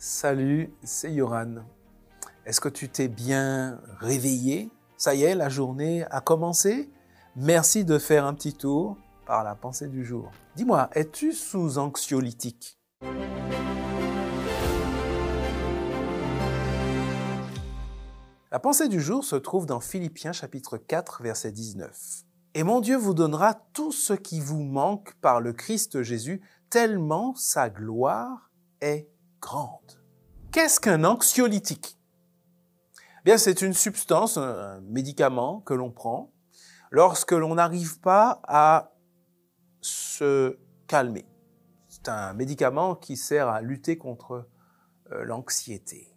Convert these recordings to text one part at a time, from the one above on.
Salut, c'est Yoran. Est-ce que tu t'es bien réveillé? Ça y est, la journée a commencé Merci de faire un petit tour par la pensée du jour. Dis-moi, es-tu sous anxiolytique? La pensée du jour se trouve dans Philippiens chapitre 4 verset 19. Et mon Dieu vous donnera tout ce qui vous manque par le Christ Jésus, tellement sa gloire est grande. Qu'est-ce qu'un anxiolytique? Bien, c'est une substance, un médicament que l'on prend lorsque l'on n'arrive pas à se calmer. C'est un médicament qui sert à lutter contre euh, l'anxiété.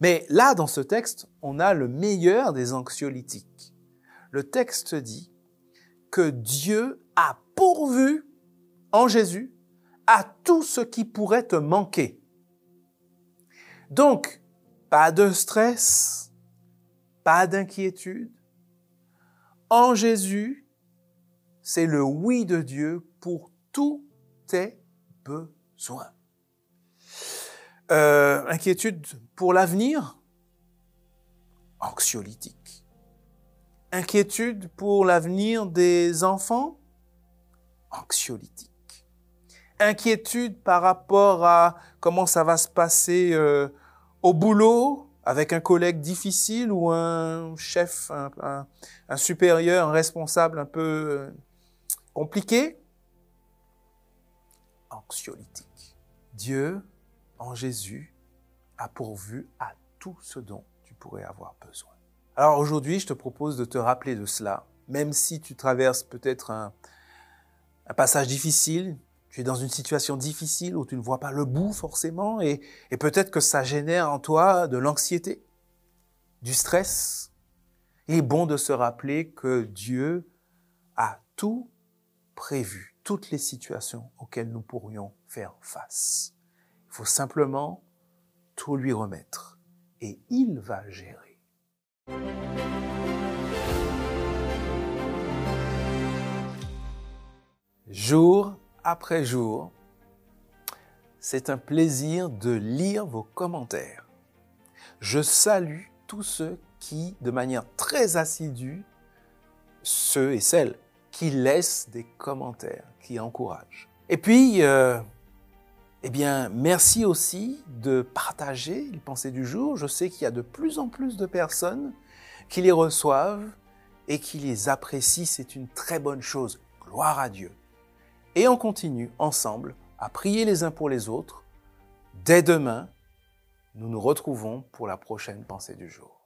Mais là, dans ce texte, on a le meilleur des anxiolytiques. Le texte dit que Dieu a pourvu en Jésus à tout ce qui pourrait te manquer. Donc, pas de stress, pas d'inquiétude. En Jésus, c'est le oui de Dieu pour tous tes besoins. Euh, inquiétude pour l'avenir, anxiolytique. Inquiétude pour l'avenir des enfants, anxiolytique inquiétude par rapport à comment ça va se passer euh, au boulot avec un collègue difficile ou un chef, un, supérieur, un responsable un peu euh, compliqué? Anxiolytique. Dieu, en Jésus, a pourvu à tout ce dont tu pourrais avoir besoin. Alors aujourd'hui, je te propose de te rappeler de cela, même si tu traverses peut-être un, un passage difficile, tu es dans une situation difficile où tu ne vois pas le bout forcément et, peut-être que ça génère en toi de l'anxiété, du stress. Il est bon de se rappeler que Dieu a tout prévu, toutes les situations auxquelles nous pourrions faire face. Il faut simplement tout lui remettre et il va gérer. Jour après jour, c'est un plaisir de lire vos commentaires. Je salue tous ceux qui, de manière très assidue, ceux et celles qui laissent des commentaires, qui encouragent. Et puis, euh, eh bien, merci aussi de partager les pensées du jour. Je sais qu'il y a de plus en plus de personnes qui les reçoivent et qui les apprécient. C'est une très bonne chose. Gloire à Dieu. Et on continue ensemble à prier les uns pour les autres. Dès demain, nous nous retrouvons pour la prochaine pensée du jour.